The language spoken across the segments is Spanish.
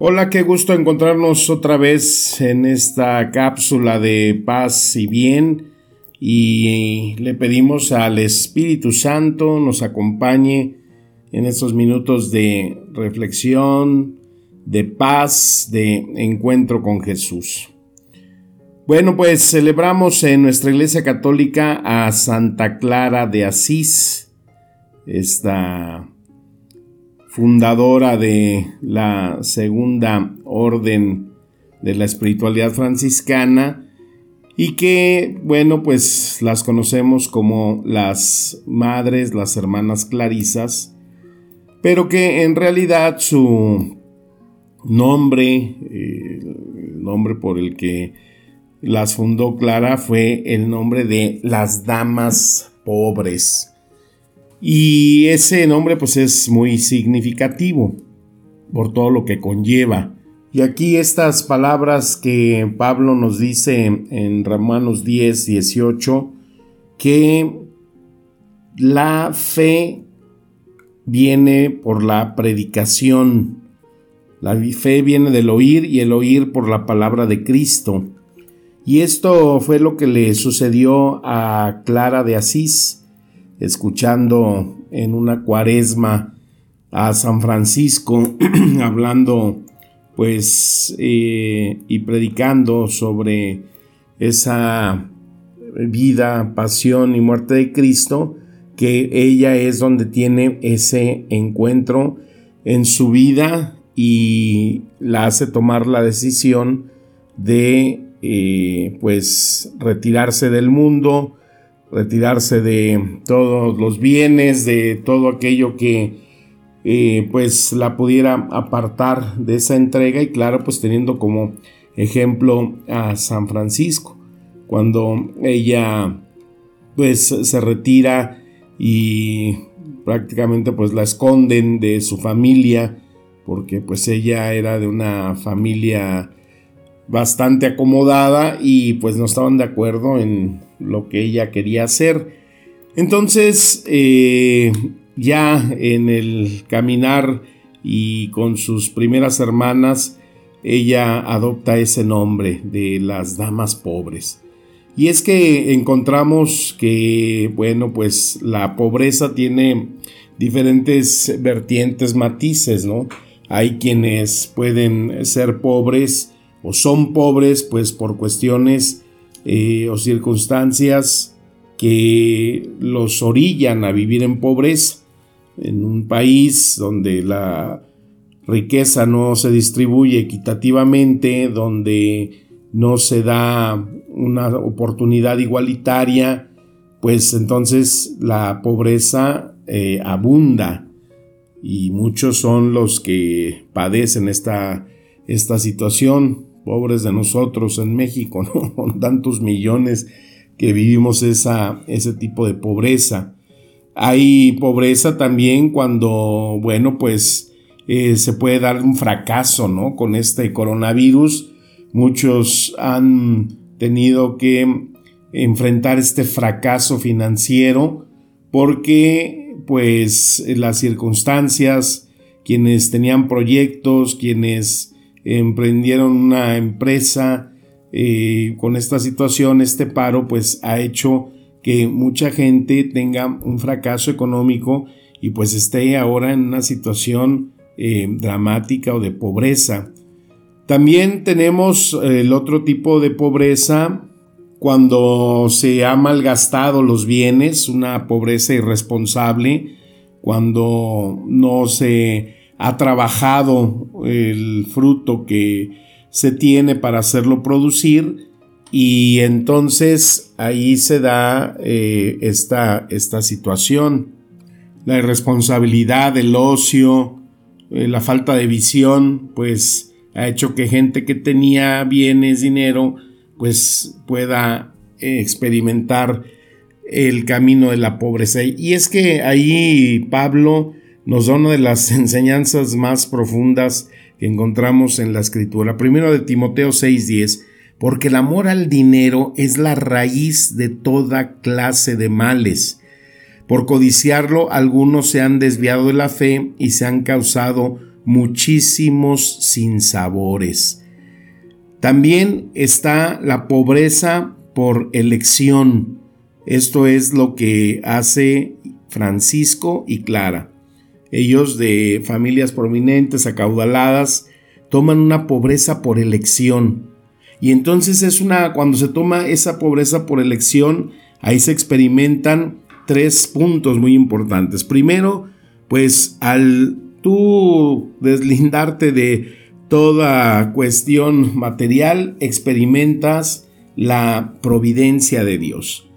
Hola, qué gusto encontrarnos otra vez en esta cápsula de paz y bien y le pedimos al Espíritu Santo nos acompañe en estos minutos de reflexión, de paz, de encuentro con Jesús. Bueno, pues celebramos en nuestra Iglesia Católica a Santa Clara de Asís, esta fundadora de la segunda orden de la espiritualidad franciscana y que, bueno, pues las conocemos como las madres, las hermanas clarisas, pero que en realidad su nombre, eh, el nombre por el que las fundó Clara fue el nombre de las damas pobres. Y ese nombre pues es muy significativo por todo lo que conlleva. Y aquí estas palabras que Pablo nos dice en Romanos 10, 18, que la fe viene por la predicación. La fe viene del oír y el oír por la palabra de Cristo. Y esto fue lo que le sucedió a Clara de Asís escuchando en una cuaresma a San Francisco hablando pues eh, y predicando sobre esa vida, pasión y muerte de Cristo, que ella es donde tiene ese encuentro en su vida y la hace tomar la decisión de eh, pues retirarse del mundo, retirarse de todos los bienes, de todo aquello que eh, pues la pudiera apartar de esa entrega. Y claro pues teniendo como ejemplo a San Francisco cuando ella pues se retira y prácticamente pues la esconden de su familia porque pues ella era de una familia bastante acomodada y pues no estaban de acuerdo en lo que ella quería hacer. Entonces, eh, ya en el caminar y con sus primeras hermanas, ella adopta ese nombre de las damas pobres. Y es que encontramos que, bueno, pues la pobreza tiene diferentes vertientes, matices, ¿no? Hay quienes pueden ser pobres o son pobres pues por cuestiones eh, o circunstancias que los orillan a vivir en pobreza. En un país donde la riqueza no se distribuye equitativamente, donde no se da una oportunidad igualitaria, pues entonces la pobreza eh, abunda. Y muchos son los que padecen esta, esta situación pobres de nosotros en México, con tantos millones que vivimos esa, ese tipo de pobreza. Hay pobreza también cuando, bueno, pues eh, se puede dar un fracaso, ¿no? Con este coronavirus. Muchos han tenido que enfrentar este fracaso financiero porque, pues, las circunstancias, quienes tenían proyectos, quienes emprendieron una empresa eh, con esta situación, este paro, pues ha hecho que mucha gente tenga un fracaso económico y pues esté ahora en una situación eh, dramática o de pobreza. También tenemos el otro tipo de pobreza cuando se ha malgastado los bienes, una pobreza irresponsable, cuando no se ha trabajado el fruto que se tiene para hacerlo producir y entonces ahí se da eh, esta, esta situación. La irresponsabilidad, el ocio eh, la falta de visión, pues ha hecho que gente que tenía bienes, dinero, pues pueda experimentar el camino de la pobreza. Y es que ahí Pablo nos da una de las enseñanzas más profundas que encontramos en la escritura. Primero de Timoteo 6:10, porque el amor al dinero es la raíz de toda clase de males. Por codiciarlo, algunos se han desviado de la fe y se han causado muchísimos sinsabores. También está la pobreza por elección. Esto es lo que hace Francisco y Clara. Ellos de familias prominentes, acaudaladas, toman una pobreza por elección. Y entonces es una, cuando se toma esa pobreza por elección, ahí se experimentan tres puntos muy importantes. Primero, pues al tú deslindarte de toda cuestión material, experimentas la providencia de Dios.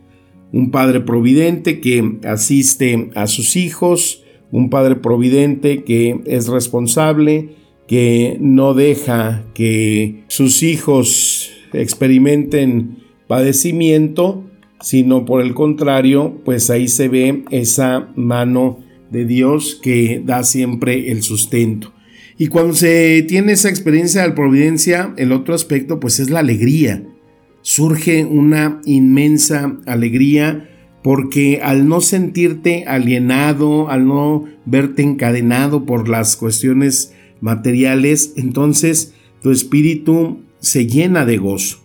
Un Padre providente que asiste a sus hijos, un Padre providente que es responsable, que no deja que sus hijos experimenten padecimiento, sino por el contrario, pues ahí se ve esa mano de Dios que da siempre el sustento. Y cuando se tiene esa experiencia de providencia, el otro aspecto pues es la alegría. Surge una inmensa alegría porque al no sentirte alienado, al no verte encadenado por las cuestiones materiales, entonces tu espíritu se llena de gozo.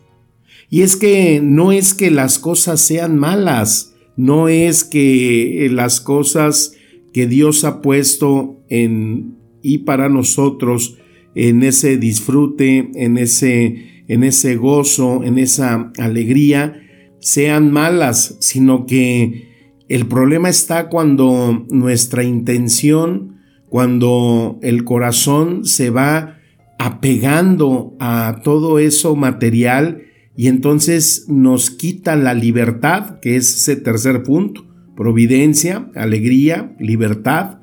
Y es que no es que las cosas sean malas, no es que las cosas que Dios ha puesto en y para nosotros en ese disfrute, en ese, en ese gozo, en esa alegría, sean malas, sino que el problema está cuando nuestra intención, cuando el corazón se va apegando a todo eso material y entonces nos quita la libertad, que es ese tercer punto providencia, alegría, libertad.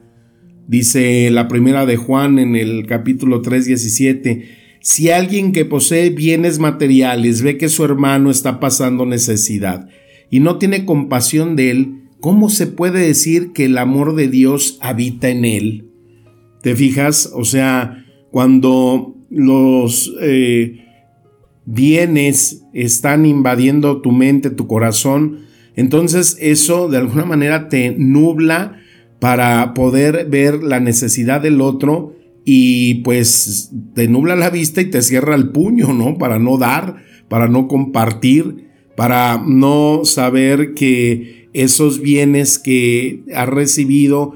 Dice la primera de Juan en el capítulo 3, 17, si alguien que posee bienes materiales ve que su hermano está pasando necesidad y no tiene compasión de él, ¿cómo se puede decir que el amor de Dios habita en él? ¿Te fijas? O sea, cuando los eh, bienes están invadiendo tu mente, tu corazón, entonces eso de alguna manera te nubla para poder ver la necesidad del otro y pues te nubla la vista y te cierra el puño, ¿no? Para no dar, para no compartir, para no saber que esos bienes que has recibido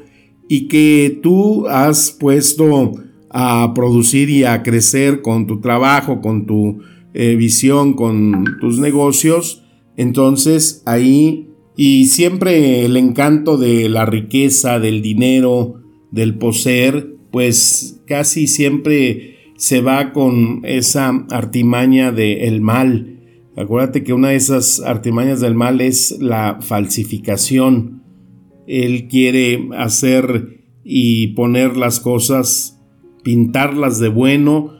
y que tú has puesto a producir y a crecer con tu trabajo, con tu eh, visión, con tus negocios, entonces ahí, y siempre el encanto de la riqueza, del dinero, del poseer, pues casi siempre se va con esa artimaña del mal. Acuérdate que una de esas artimañas del mal es la falsificación. Él quiere hacer y poner las cosas, pintarlas de bueno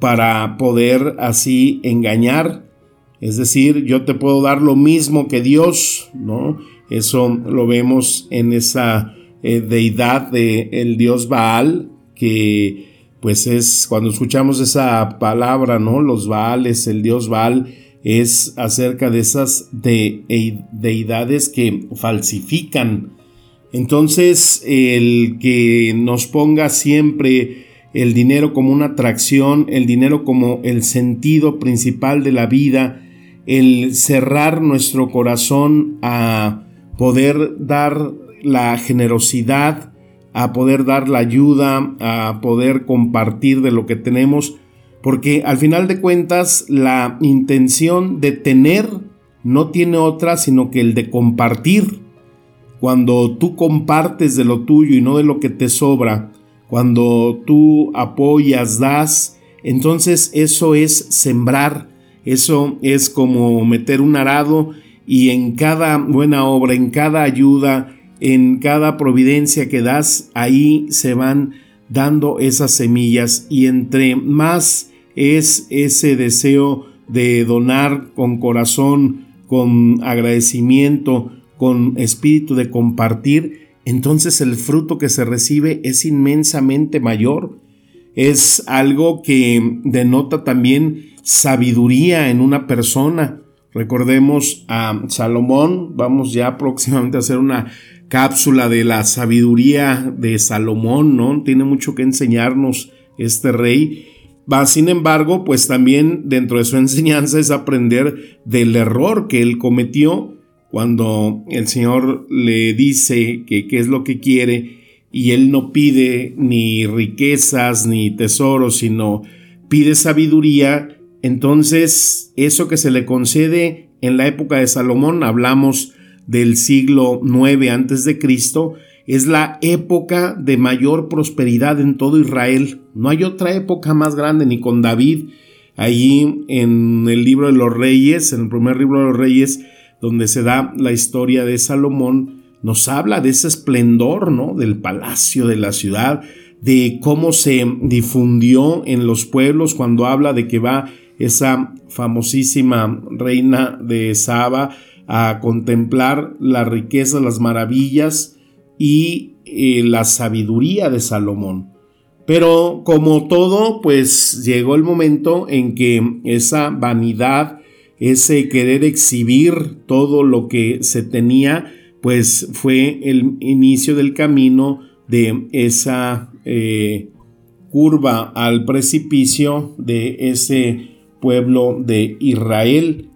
para poder así engañar es decir, yo te puedo dar lo mismo que Dios, ¿no? Eso lo vemos en esa eh, deidad del el dios Baal, que pues es cuando escuchamos esa palabra, ¿no? Los Baales, el dios Baal, es acerca de esas deidades que falsifican. Entonces, el que nos ponga siempre el dinero como una atracción, el dinero como el sentido principal de la vida, el cerrar nuestro corazón a poder dar la generosidad, a poder dar la ayuda, a poder compartir de lo que tenemos, porque al final de cuentas la intención de tener no tiene otra sino que el de compartir. Cuando tú compartes de lo tuyo y no de lo que te sobra, cuando tú apoyas, das, entonces eso es sembrar eso es como meter un arado y en cada buena obra, en cada ayuda, en cada providencia que das, ahí se van dando esas semillas y entre más es ese deseo de donar con corazón, con agradecimiento, con espíritu de compartir, entonces el fruto que se recibe es inmensamente mayor. Es algo que denota también sabiduría en una persona. Recordemos a Salomón, vamos ya próximamente a hacer una cápsula de la sabiduría de Salomón, ¿no? Tiene mucho que enseñarnos este rey. Sin embargo, pues también dentro de su enseñanza es aprender del error que él cometió cuando el Señor le dice que qué es lo que quiere y él no pide ni riquezas ni tesoros, sino pide sabiduría, entonces eso que se le concede en la época de Salomón, hablamos del siglo 9 antes de Cristo, es la época de mayor prosperidad en todo Israel. No hay otra época más grande ni con David. Allí en el libro de los reyes, en el primer libro de los reyes, donde se da la historia de Salomón, nos habla de ese esplendor, ¿no? Del palacio, de la ciudad, de cómo se difundió en los pueblos cuando habla de que va esa famosísima reina de Saba a contemplar la riqueza, las maravillas y eh, la sabiduría de Salomón. Pero como todo, pues llegó el momento en que esa vanidad, ese querer exhibir todo lo que se tenía, pues fue el inicio del camino de esa eh, curva al precipicio de ese pueblo de Israel,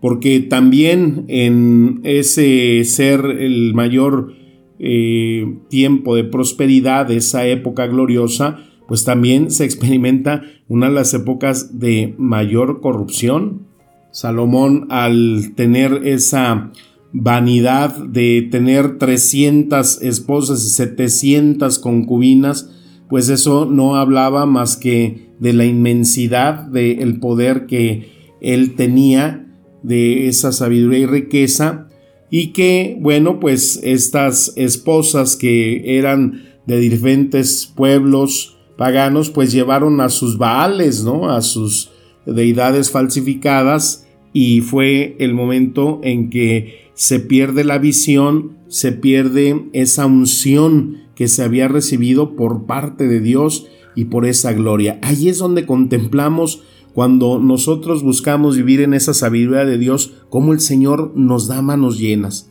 porque también en ese ser el mayor eh, tiempo de prosperidad, esa época gloriosa, pues también se experimenta una de las épocas de mayor corrupción. Salomón al tener esa vanidad de tener 300 esposas y 700 concubinas, pues eso no hablaba más que de la inmensidad del poder que él tenía, de esa sabiduría y riqueza, y que, bueno, pues estas esposas que eran de diferentes pueblos paganos, pues llevaron a sus baales, ¿no? A sus deidades falsificadas, y fue el momento en que se pierde la visión, se pierde esa unción que se había recibido por parte de Dios y por esa gloria. Ahí es donde contemplamos cuando nosotros buscamos vivir en esa sabiduría de Dios, cómo el Señor nos da manos llenas,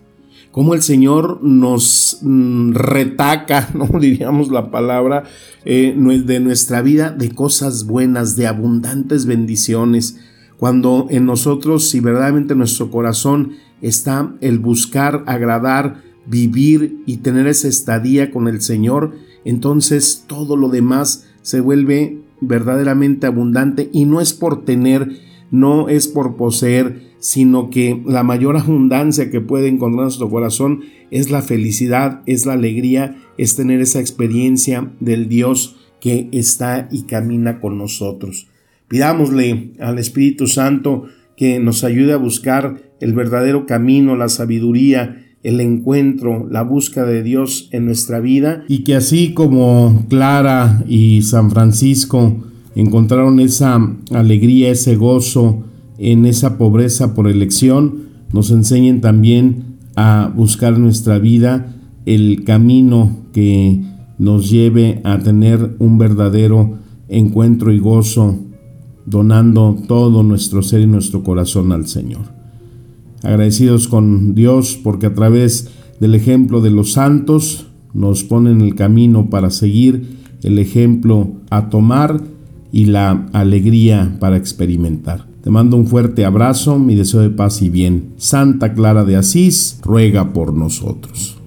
cómo el Señor nos mm, retaca, no diríamos la palabra, eh, de nuestra vida de cosas buenas, de abundantes bendiciones. Cuando en nosotros, si verdaderamente nuestro corazón está el buscar, agradar, vivir y tener esa estadía con el Señor, entonces todo lo demás se vuelve verdaderamente abundante y no es por tener, no es por poseer, sino que la mayor abundancia que puede encontrar nuestro corazón es la felicidad, es la alegría, es tener esa experiencia del Dios que está y camina con nosotros. Pidámosle al Espíritu Santo que nos ayude a buscar el verdadero camino, la sabiduría, el encuentro, la búsqueda de Dios en nuestra vida. Y que así como Clara y San Francisco encontraron esa alegría, ese gozo en esa pobreza por elección, nos enseñen también a buscar en nuestra vida el camino que nos lleve a tener un verdadero encuentro y gozo, donando todo nuestro ser y nuestro corazón al Señor agradecidos con Dios porque a través del ejemplo de los santos nos ponen el camino para seguir, el ejemplo a tomar y la alegría para experimentar. Te mando un fuerte abrazo, mi deseo de paz y bien. Santa Clara de Asís, ruega por nosotros.